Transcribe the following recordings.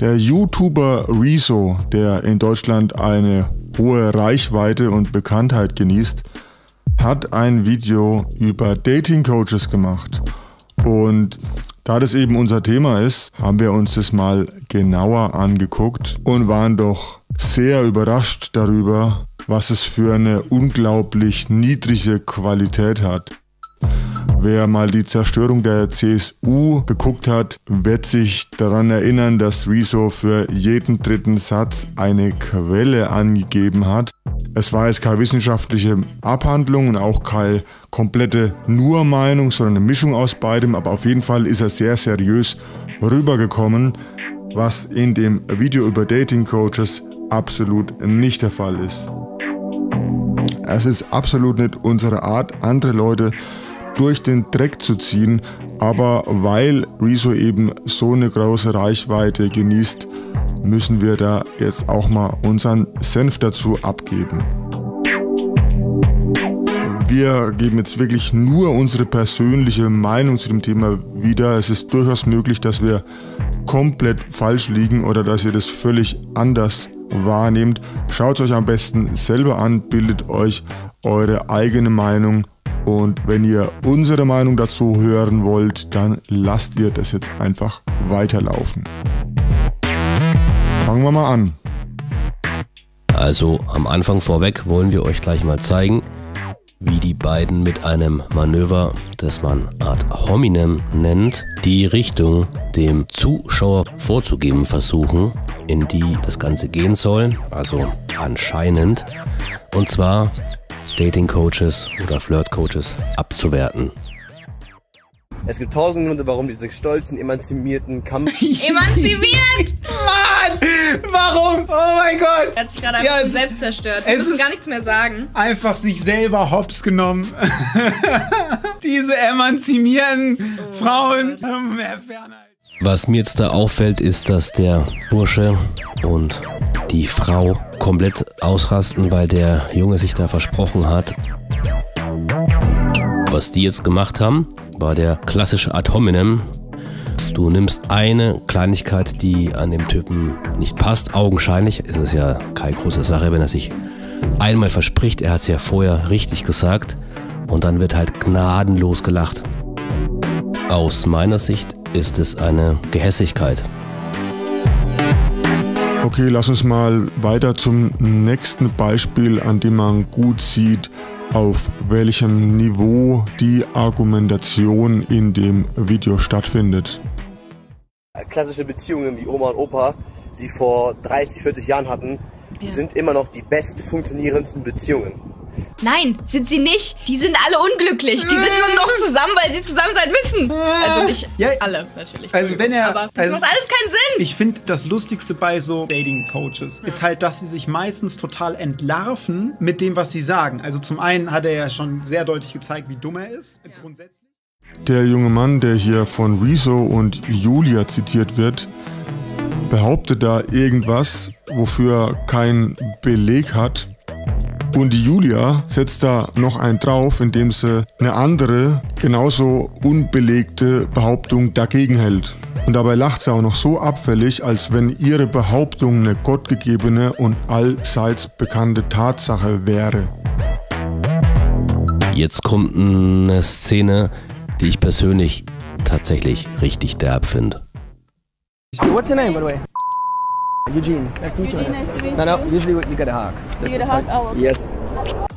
Der YouTuber Rezo, der in Deutschland eine hohe Reichweite und Bekanntheit genießt, hat ein Video über Dating Coaches gemacht. Und da das eben unser Thema ist, haben wir uns das mal genauer angeguckt und waren doch sehr überrascht darüber, was es für eine unglaublich niedrige Qualität hat. Wer mal die Zerstörung der CSU geguckt hat, wird sich daran erinnern, dass Rezo für jeden dritten Satz eine Quelle angegeben hat. Es war jetzt keine wissenschaftliche Abhandlung und auch keine komplette Nur-Meinung, sondern eine Mischung aus beidem, aber auf jeden Fall ist er sehr seriös rübergekommen, was in dem Video über Dating Coaches absolut nicht der Fall ist. Es ist absolut nicht unsere Art, andere Leute durch den Dreck zu ziehen, aber weil Rezo eben so eine große Reichweite genießt, müssen wir da jetzt auch mal unseren Senf dazu abgeben. Wir geben jetzt wirklich nur unsere persönliche Meinung zu dem Thema wieder. Es ist durchaus möglich, dass wir komplett falsch liegen oder dass ihr das völlig anders wahrnehmt. Schaut es euch am besten selber an, bildet euch eure eigene Meinung und wenn ihr unsere Meinung dazu hören wollt, dann lasst ihr das jetzt einfach weiterlaufen. Fangen wir mal an. Also am Anfang vorweg wollen wir euch gleich mal zeigen, wie die beiden mit einem Manöver, das man Art hominem nennt, die Richtung dem Zuschauer vorzugeben versuchen, in die das Ganze gehen soll, also anscheinend. Und zwar Dating-Coaches oder Flirt-Coaches abzuwerten. Es gibt tausend Gründe, warum diese stolzen, emanzipierten Kampf... Emanzipiert! Mann! Warum? Oh mein Gott! Er hat sich gerade einfach Ja, es- selbst zerstört. Wir müssen ist- gar nichts mehr sagen. Einfach sich selber hops genommen. Diese emanzipierten Frauen. Ähm, Herr Fernheit. Was mir jetzt da auffällt, ist, dass der Bursche und die Frau komplett ausrasten, weil der Junge sich da versprochen hat. Was die jetzt gemacht haben, war der klassische Ad hominem. Du nimmst eine Kleinigkeit, die an dem Typen nicht passt. Augenscheinlich ist es ja keine große Sache, wenn er sich einmal verspricht. Er hat es ja vorher richtig gesagt. Und dann wird halt gnadenlos gelacht. Aus meiner Sicht ist es eine Gehässigkeit. Okay, lass uns mal weiter zum nächsten Beispiel, an dem man gut sieht, auf welchem Niveau die Argumentation in dem Video stattfindet. Klassische Beziehungen wie Oma und Opa sie vor 30, 40 Jahren hatten, Ja. sind immer noch die best funktionierendsten Beziehungen. Nein, sind sie nicht. Die sind alle unglücklich. Die sind nur noch zusammen, weil sie zusammen sein müssen. Also nicht Ja, alle, natürlich. also wenn er- Aber das also- macht alles keinen Sinn. Ich finde, das Lustigste bei so Dating-Coaches ist halt, dass sie sich meistens total entlarven mit dem, was sie sagen. Also zum einen hat er ja schon sehr deutlich gezeigt, wie dumm er ist. Grundsätzlich. Der junge Mann, der hier von Rezo und Julia zitiert wird, behauptet da irgendwas, wofür er keinen Beleg hat. Und die Julia setzt da noch einen drauf, indem sie eine andere, genauso unbelegte Behauptung dagegen hält. Und dabei lacht sie auch noch so abfällig, als wenn ihre Behauptung eine gottgegebene und allseits bekannte Tatsache wäre. Jetzt kommt eine Szene, die ich persönlich tatsächlich richtig derb finde. What's your name, by the way? Eugene. Nice to meet you. Eugene, nice to meet No, no. you. Usually you get a hug. This get a hug? like- Oh, okay. Yes.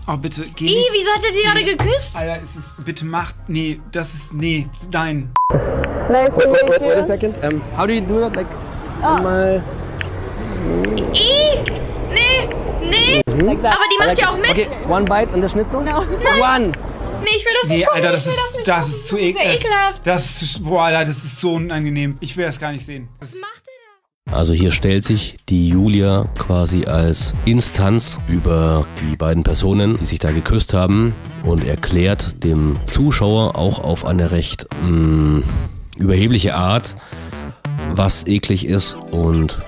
Oh, bitte, geh Ih, nicht. wieso hat er sie gerade geküsst? Alter, es ist, bitte macht, nee, das ist, nee, nein. Nice to Wait, wait, meet wait, wait a you. second. Um, how do you do that? Like, Ah. einmal. Ih, nee, nee. Like that. Aber die macht ja auch mit. Okay, one bite und der Schnitzel. No. One. Nee, ich will das nicht Nee, gucken. Alter, das ist, nicht das ist zu Das ist ja ekelhaft. Das ist, boah, Alter, das ist so unangenehm. Ich will das gar nicht sehen. Das Was macht Also hier stellt sich die Julia quasi als Instanz über die beiden Personen, die sich da geküsst haben und erklärt dem Zuschauer auch auf eine recht mh, überhebliche Art, was eklig ist und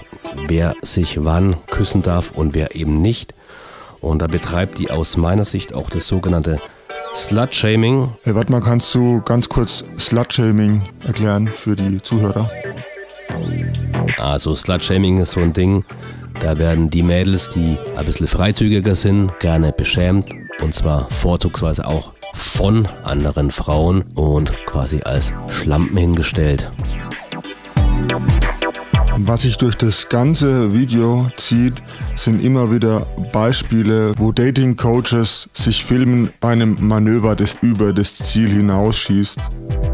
wer sich wann küssen darf und wer eben nicht. Und da betreibt die aus meiner Sicht auch das sogenannte Slut-Shaming. Hey, warte mal, kannst du ganz kurz Slut-Shaming erklären für die Zuhörer? Also Slut-Shaming ist so ein Ding, da werden die Mädels, die ein bisschen freizügiger sind, gerne beschämt und zwar vorzugsweise auch von anderen Frauen und quasi als Schlampen hingestellt. Was sich durch das ganze Video zieht, sind immer wieder Beispiele, wo Dating-Coaches sich filmen bei einem Manöver, das über das Ziel hinausschießt.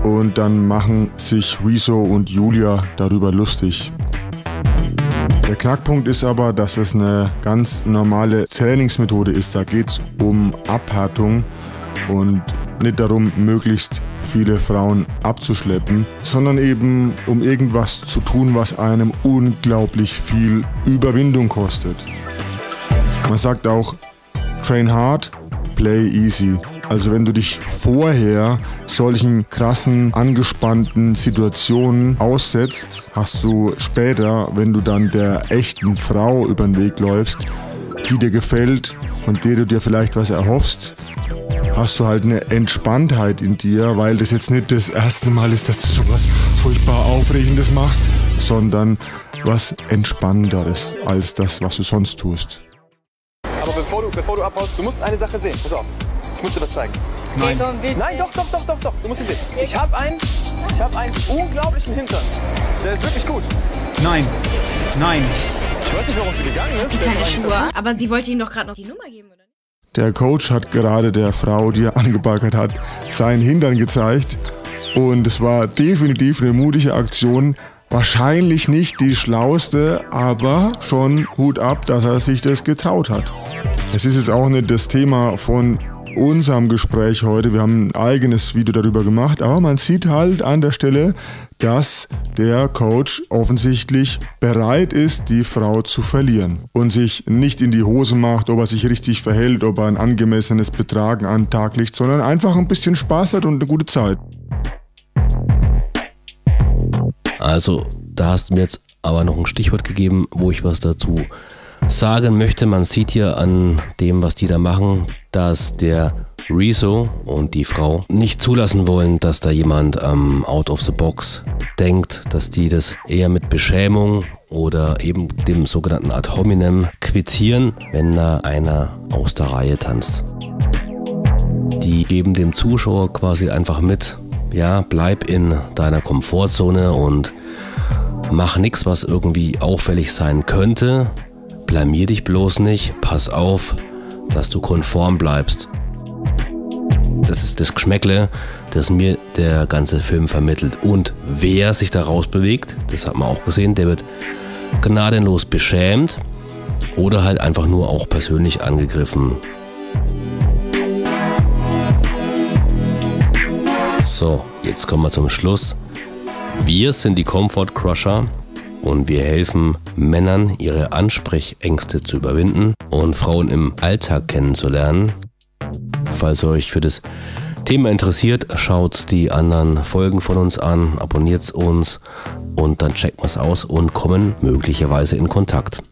Und dann machen sich Rezo und Julia darüber lustig. Der Knackpunkt ist aber, dass es eine ganz normale Trainingsmethode ist. Da geht es um Abhärtung und nicht darum, möglichst viele Frauen abzuschleppen, sondern eben um irgendwas zu tun, was einem unglaublich viel Überwindung kostet. Man sagt auch, train hard, play easy. Also wenn du dich vorher solchen krassen, angespannten Situationen aussetzt, hast du später, wenn du dann der echten Frau über den Weg läufst, die dir gefällt, von der du dir vielleicht was erhoffst, hast du halt eine Entspanntheit in dir, weil das jetzt nicht das erste Mal ist, dass du sowas furchtbar Aufregendes machst, sondern was Entspannenderes als das, was du sonst tust. Aber bevor du, bevor du abhaust, du musst eine Sache sehen. Pass auf. Ich muss dir was zeigen. Nein. Nein, doch, doch, doch, doch, doch. Du musst ihn sehen. Ich habe einen, ich habe einen unglaublichen Hintern. Der ist wirklich gut. Nein. Nein. Ich weiß nicht, warum sie gegangen ist. Keine Schuhe. Aber sie wollte ihm doch gerade noch die Nummer geben, oder? Der Coach hat gerade der Frau, die er angebaggert hat, seinen Hintern gezeigt. Und es war definitiv eine mutige Aktion. Wahrscheinlich nicht die schlauste, aber schon Hut ab, dass er sich das getraut hat. Es ist jetzt auch nicht das Thema von unserem Gespräch heute. Wir haben ein eigenes Video darüber gemacht, aber man sieht halt an der Stelle, dass der Coach offensichtlich bereit ist, die Frau zu verlieren und sich nicht in die Hose macht, ob er sich richtig verhält, ob er ein angemessenes Betragen an Tag legt, sondern einfach ein bisschen Spaß hat und eine gute Zeit. Also, da hast du mir jetzt aber noch ein Stichwort gegeben, wo ich was dazu sagen möchte. Man sieht hier an dem, was die da machen, dass der Rezo und die Frau nicht zulassen wollen, dass da jemand ähm, out of the box denkt, dass die das eher mit Beschämung oder eben dem sogenannten Ad hominem quittieren, wenn da einer aus der Reihe tanzt. Die geben dem Zuschauer quasi einfach mit, ja, bleib in deiner Komfortzone und mach nichts, was irgendwie auffällig sein könnte. Blamier dich bloß nicht, pass auf, dass du konform bleibst. Das ist das Geschmäckle, das mir der ganze Film vermittelt. Und wer sich daraus bewegt, das hat man auch gesehen, der wird gnadenlos beschämt oder halt einfach nur auch persönlich angegriffen. So, jetzt kommen wir zum Schluss. Wir sind die Comfort Crusher und wir helfen Männern, ihre Ansprechängste zu überwinden und Frauen im Alltag kennenzulernen. Falls ihr euch für das Thema interessiert, schaut die anderen Folgen von uns an, abonniert uns und dann checkt wir es aus und kommen möglicherweise in Kontakt.